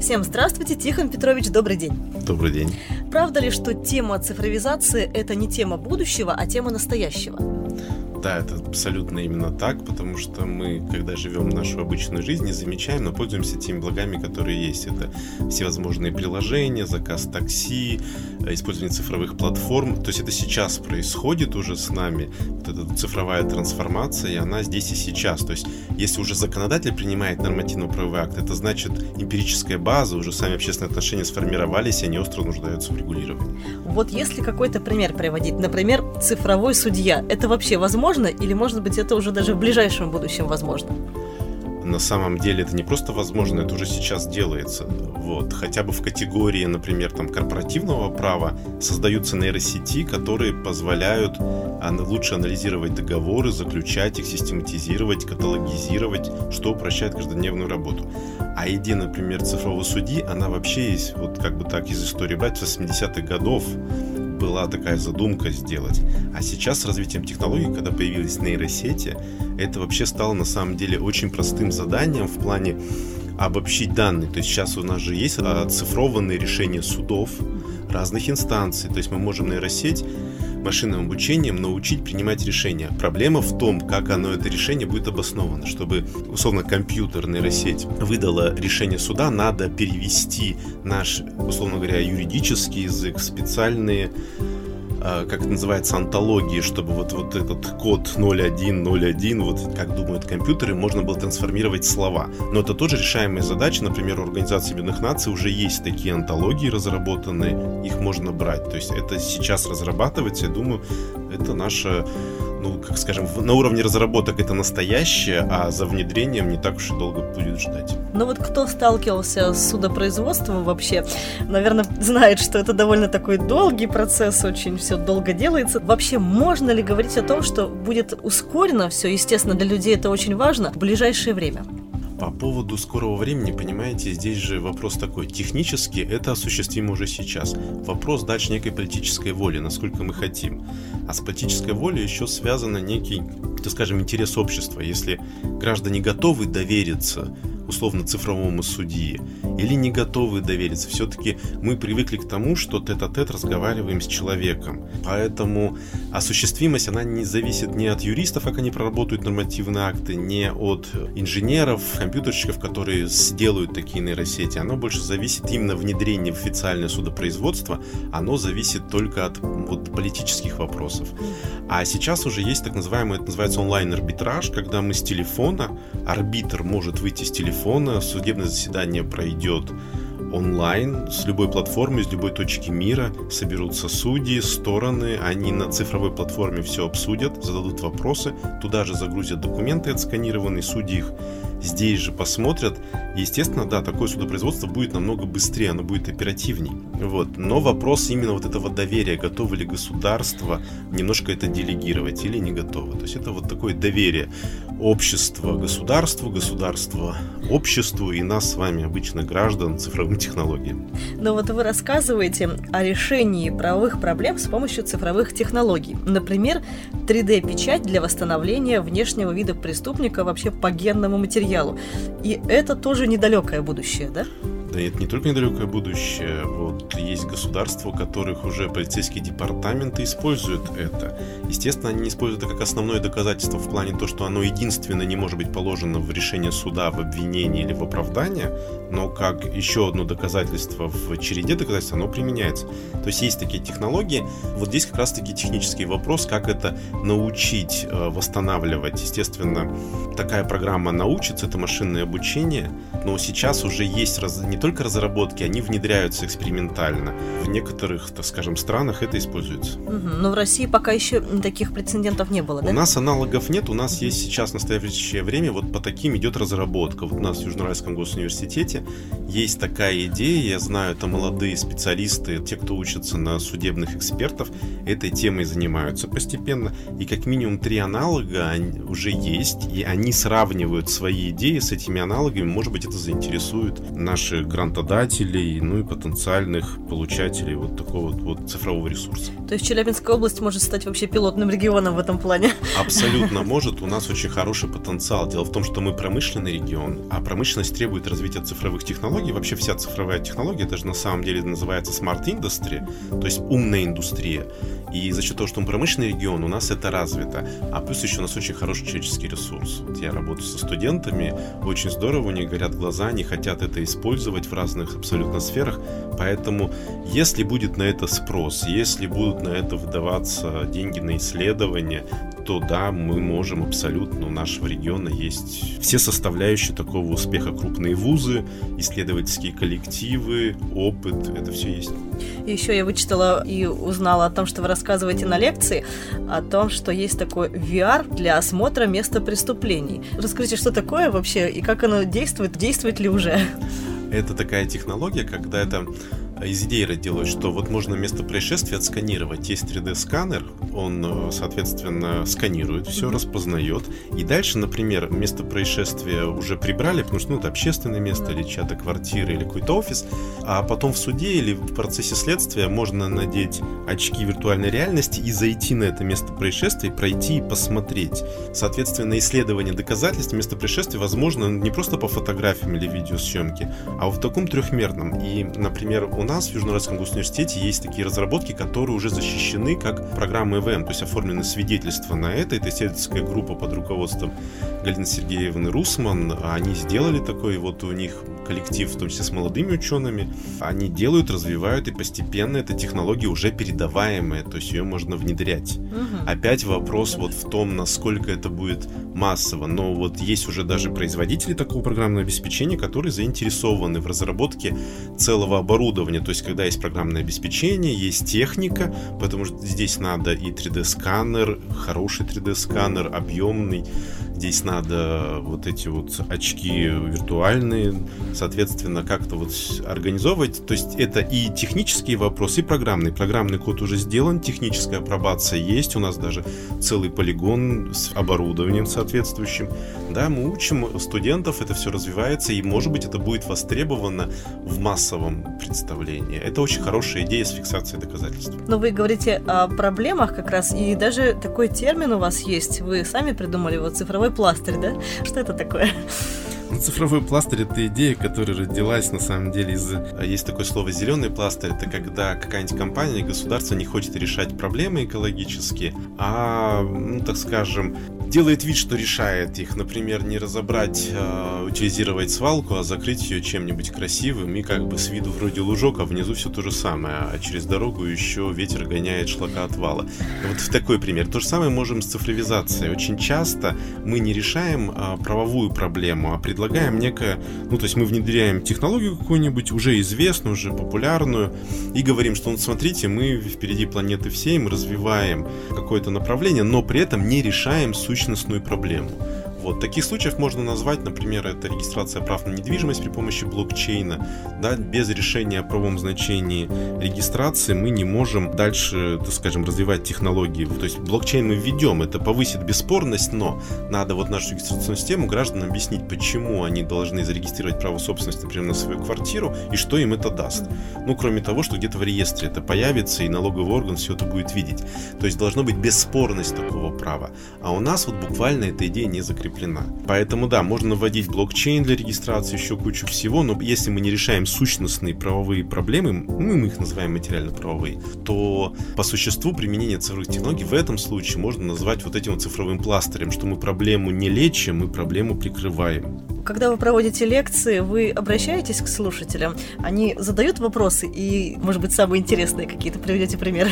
Всем здравствуйте, Тихон Петрович, добрый день. Добрый день. Правда ли, что тема цифровизации – это не тема будущего, а тема настоящего? Да, это абсолютно именно так, потому что мы, когда живем нашу обычную жизнь, не замечаем, но пользуемся теми благами, которые есть. Это всевозможные приложения, заказ такси, э, использование цифровых платформ. То есть это сейчас происходит уже с нами, вот эта цифровая трансформация, и она здесь и сейчас. То есть если уже законодатель принимает нормативно-правовой акт, это значит эмпирическая база, уже сами общественные отношения сформировались, и они остро нуждаются в регулировании. Вот если какой-то пример приводить, например, цифровой судья, это вообще возможно? Возможно, или, может быть, это уже даже в ближайшем будущем возможно? на самом деле это не просто возможно, это уже сейчас делается. Вот. Хотя бы в категории, например, там, корпоративного права создаются нейросети, которые позволяют лучше анализировать договоры, заключать их, систематизировать, каталогизировать, что упрощает каждодневную работу. А идея, например, цифрового судьи, она вообще есть, вот как бы так из истории брать, с 80-х годов была такая задумка сделать. А сейчас с развитием технологий, когда появились нейросети, это вообще стало на самом деле очень простым заданием в плане обобщить данные. То есть сейчас у нас же есть оцифрованные решения судов разных инстанций. То есть мы можем нейросеть машинным обучением научить принимать решения. Проблема в том, как оно, это решение будет обосновано. Чтобы, условно, компьютер, нейросеть выдала решение суда, надо перевести наш, условно говоря, юридический язык, специальные как это называется, антологии, чтобы вот, вот этот код 0101, вот как думают компьютеры, можно было трансформировать в слова. Но это тоже решаемая задача. Например, у Организации Объединенных Наций уже есть такие антологии разработанные, их можно брать. То есть это сейчас разрабатывается, я думаю, это наша ну, как скажем, на уровне разработок это настоящее, а за внедрением не так уж и долго будет ждать. Ну вот кто сталкивался с судопроизводством вообще, наверное, знает, что это довольно такой долгий процесс, очень все долго делается. Вообще, можно ли говорить о том, что будет ускорено все, естественно, для людей это очень важно, в ближайшее время? По поводу скорого времени, понимаете, здесь же вопрос такой. Технически это осуществимо уже сейчас. Вопрос дальше некой политической воли, насколько мы хотим. А с политической волей еще связано некий, так скажем, интерес общества. Если граждане готовы довериться условно цифровому судьи, или не готовы довериться. Все-таки мы привыкли к тому, что тет-а-тет разговариваем с человеком. Поэтому осуществимость, она не зависит не от юристов, как они проработают нормативные акты, не от инженеров, компьютерщиков, которые сделают такие нейросети. Оно больше зависит именно внедрения в официальное судопроизводство. Оно зависит только от вот, политических вопросов. А сейчас уже есть так называемый, это называется онлайн-арбитраж, когда мы с телефона, арбитр может выйти с телефона, судебное заседание пройдет онлайн, с любой платформы, с любой точки мира соберутся судьи, стороны, они на цифровой платформе все обсудят, зададут вопросы, туда же загрузят документы отсканированные, судьи их здесь же посмотрят. Естественно, да, такое судопроизводство будет намного быстрее, оно будет оперативней. Вот. Но вопрос именно вот этого доверия, готово ли государство немножко это делегировать или не готово. То есть это вот такое доверие общества государству, государства обществу и нас с вами, обычных граждан, цифровым технологиям. Но вот вы рассказываете о решении правовых проблем с помощью цифровых технологий. Например, 3D-печать для восстановления внешнего вида преступника вообще по генному материалу. И это тоже недалекое будущее, да? Да это не только недалекое будущее. Вот есть государства, у которых уже полицейские департаменты используют это. Естественно, они не используют это как основное доказательство в плане то, что оно единственное не может быть положено в решение суда, в обвинении или в оправдание, но как еще одно доказательство в череде доказательств оно применяется. То есть есть такие технологии. Вот здесь как раз-таки технический вопрос, как это научить э, восстанавливать. Естественно, такая программа научится, это машинное обучение, но сейчас уже есть раз, не только разработки, они внедряются экспериментально. В некоторых, так скажем, странах это используется. Угу, но в России пока еще таких прецедентов не было, да? У нас аналогов нет, у нас есть сейчас в настоящее время вот по таким идет разработка. Вот у нас в Южноуральском госуниверситете есть такая идея, я знаю, это молодые специалисты, те, кто учатся на судебных экспертов, этой темой занимаются постепенно, и как минимум три аналога уже есть, и они сравнивают свои идеи с этими аналогами, может быть, это заинтересует наших грантодателей, ну и потенциальных получателей вот такого вот, вот цифрового ресурса. То есть Челябинская область может стать вообще пилотным регионом в этом плане? Абсолютно может. У нас очень хороший потенциал. Дело в том, что мы промышленный регион, а промышленность требует развития цифровых технологий, вообще вся цифровая технология, это же на самом деле называется Smart Industry, то есть умная индустрия. И за счет того, что мы промышленный регион, у нас это развито. А плюс еще у нас очень хороший человеческий ресурс. Вот я работаю со студентами, очень здорово, у них горят глаза, они хотят это использовать в разных абсолютно сферах. Поэтому, если будет на это спрос, если будут на это выдаваться деньги на исследования, то да, мы можем абсолютно, у нашего региона есть все составляющие такого успеха. Крупные вузы, исследовательские коллективы, опыт, это все есть. Еще я вычитала и узнала о том, что вы рассказываете на лекции, о том, что есть такой VR для осмотра места преступлений. Расскажите, что такое вообще и как оно действует, действует ли уже? Это такая технология, когда это из идеи родилось, что вот можно место происшествия отсканировать. Есть 3D-сканер, он, э, соответственно, сканирует все, mm-hmm. распознает. И дальше, например, место происшествия уже прибрали, потому что ну, это общественное место или чья-то квартира или какой-то офис. А потом в суде или в процессе следствия можно надеть очки виртуальной реальности и зайти на это место происшествия, пройти и посмотреть. Соответственно, исследование доказательств места происшествия возможно не просто по фотографиям или видеосъемке, а в таком трехмерном. И, например, у нас в Южно-Уральском госуниверситете есть такие разработки, которые уже защищены как программы ЭВМ, то есть оформлены свидетельства на это. Это исследовательская группа под руководством Галины Сергеевны Русман. Они сделали такой, вот у них коллектив, в том числе с молодыми учеными, они делают, развивают, и постепенно эта технология уже передаваемая, то есть ее можно внедрять. Угу. Опять вопрос вот в том, насколько это будет массово, но вот есть уже даже производители такого программного обеспечения, которые заинтересованы в разработке целого оборудования, то есть когда есть программное обеспечение, есть техника, потому что здесь надо и 3D-сканер, хороший 3D-сканер, объемный, здесь надо вот эти вот очки виртуальные, соответственно, как-то вот организовывать. То есть это и технические вопросы, и программный. Программный код уже сделан, техническая апробация есть, у нас даже целый полигон с оборудованием соответствующим. Да, мы учим студентов, это все развивается, и, может быть, это будет востребовано в массовом представлении. Это очень хорошая идея с фиксацией доказательств. Но вы говорите о проблемах как раз, и даже такой термин у вас есть. Вы сами придумали вот цифровой пластырь, да? Что это такое? Ну, цифровой пластырь это идея, которая родилась на самом деле из... Есть такое слово зеленый пластырь, это когда какая-нибудь компания, государство не хочет решать проблемы экологические, а, ну, так скажем, делает вид, что решает их. Например, не разобрать, э, утилизировать свалку, а закрыть ее чем-нибудь красивым и как бы с виду вроде лужок, а внизу все то же самое. А через дорогу еще ветер гоняет шлака отвала. Вот в такой пример. То же самое можем с цифровизацией. Очень часто мы не решаем э, правовую проблему, а предлагаем некое... Ну, то есть мы внедряем технологию какую-нибудь, уже известную, уже популярную, и говорим, что, ну, смотрите, мы впереди планеты всей, мы развиваем какое-то направление, но при этом не решаем сущность сущностную проблему. Вот. Таких случаев можно назвать, например, это регистрация прав на недвижимость при помощи блокчейна. Да, без решения о правом значении регистрации мы не можем дальше, так скажем, развивать технологии. То есть блокчейн мы введем, это повысит бесспорность, но надо вот нашу регистрационную систему гражданам объяснить, почему они должны зарегистрировать право собственности, например, на свою квартиру и что им это даст. Ну, кроме того, что где-то в реестре это появится и налоговый орган все это будет видеть. То есть должно быть бесспорность такого права. А у нас вот буквально эта идея не закреплена закреплена. Поэтому да, можно вводить блокчейн для регистрации, еще кучу всего, но если мы не решаем сущностные правовые проблемы, ну, мы их называем материально-правовые, то по существу применение цифровых технологий в этом случае можно назвать вот этим вот цифровым пластырем, что мы проблему не лечим, мы проблему прикрываем. Когда вы проводите лекции, вы обращаетесь к слушателям, они задают вопросы и, может быть, самые интересные какие-то приведете примеры?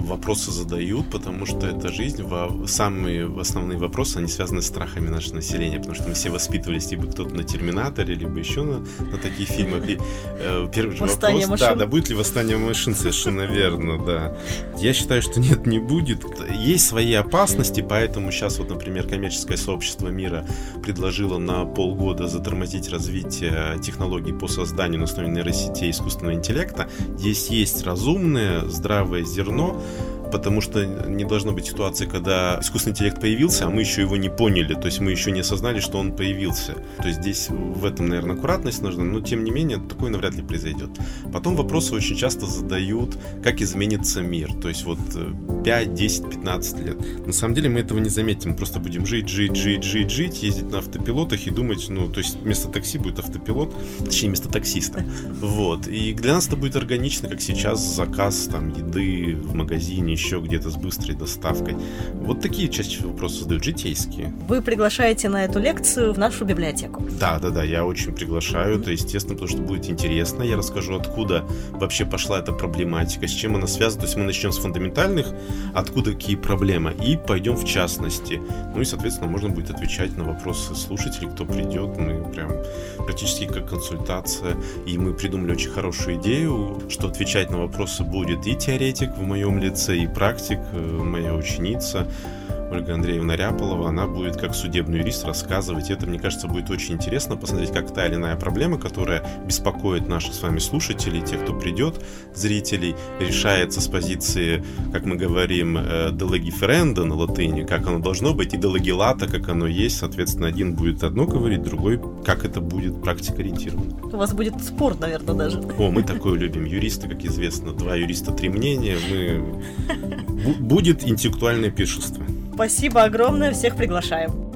Вопросы задают, потому что это жизнь. Самые основные вопросы, они связаны с страхами нашего населения, потому что мы все воспитывались либо кто-то на Терминаторе, либо еще на, на таких фильмах. И э, первый же восстание вопрос, машин. да, да, будет ли восстание машин, совершенно верно, да. Я считаю, что нет, не будет. Есть свои опасности, поэтому сейчас вот, например, коммерческое сообщество мира предложило на полгода затормозить развитие технологий по созданию на основе нейросетей искусственного интеллекта. Здесь есть разумное, здравое зерно, потому что не должно быть ситуации, когда искусственный интеллект появился, а мы еще его не поняли, то есть мы еще не осознали, что он появился. То есть здесь в этом, наверное, аккуратность нужна, но тем не менее такое навряд ли произойдет. Потом вопросы очень часто задают, как изменится мир, то есть вот 5, 10, 15 лет. На самом деле мы этого не заметим, просто будем жить, жить, жить, жить, жить, ездить на автопилотах и думать, ну, то есть вместо такси будет автопилот, точнее, вместо таксиста. Вот. И для нас это будет органично, как сейчас заказ там еды в магазине, еще где-то с быстрой доставкой. Вот такие чаще вопросы задают, житейские. Вы приглашаете на эту лекцию в нашу библиотеку? Да, да, да, я очень приглашаю, это естественно, потому что будет интересно. Я расскажу, откуда вообще пошла эта проблематика, с чем она связана. То есть мы начнем с фундаментальных, откуда какие проблемы, и пойдем в частности. Ну и, соответственно, можно будет отвечать на вопросы слушателей, кто придет. Мы прям практически как консультация. И мы придумали очень хорошую идею, что отвечать на вопросы будет и теоретик в моем лице, и практик, э, моя ученица. Ольга Андреевна Ряполова, она будет как судебный юрист рассказывать. Это, мне кажется, будет очень интересно посмотреть, как та или иная проблема, которая беспокоит наших с вами слушателей, тех, кто придет, зрителей, решается с позиции, как мы говорим, делегиференда на латыни, как оно должно быть, и делегилата, как оно есть. Соответственно, один будет одно говорить, другой, как это будет практика ориентировано. У вас будет спор, наверное, даже. О, мы такое любим. Юристы, как известно, два юриста, три мнения. Мы... Будет интеллектуальное пиршество. Спасибо огромное, всех приглашаем.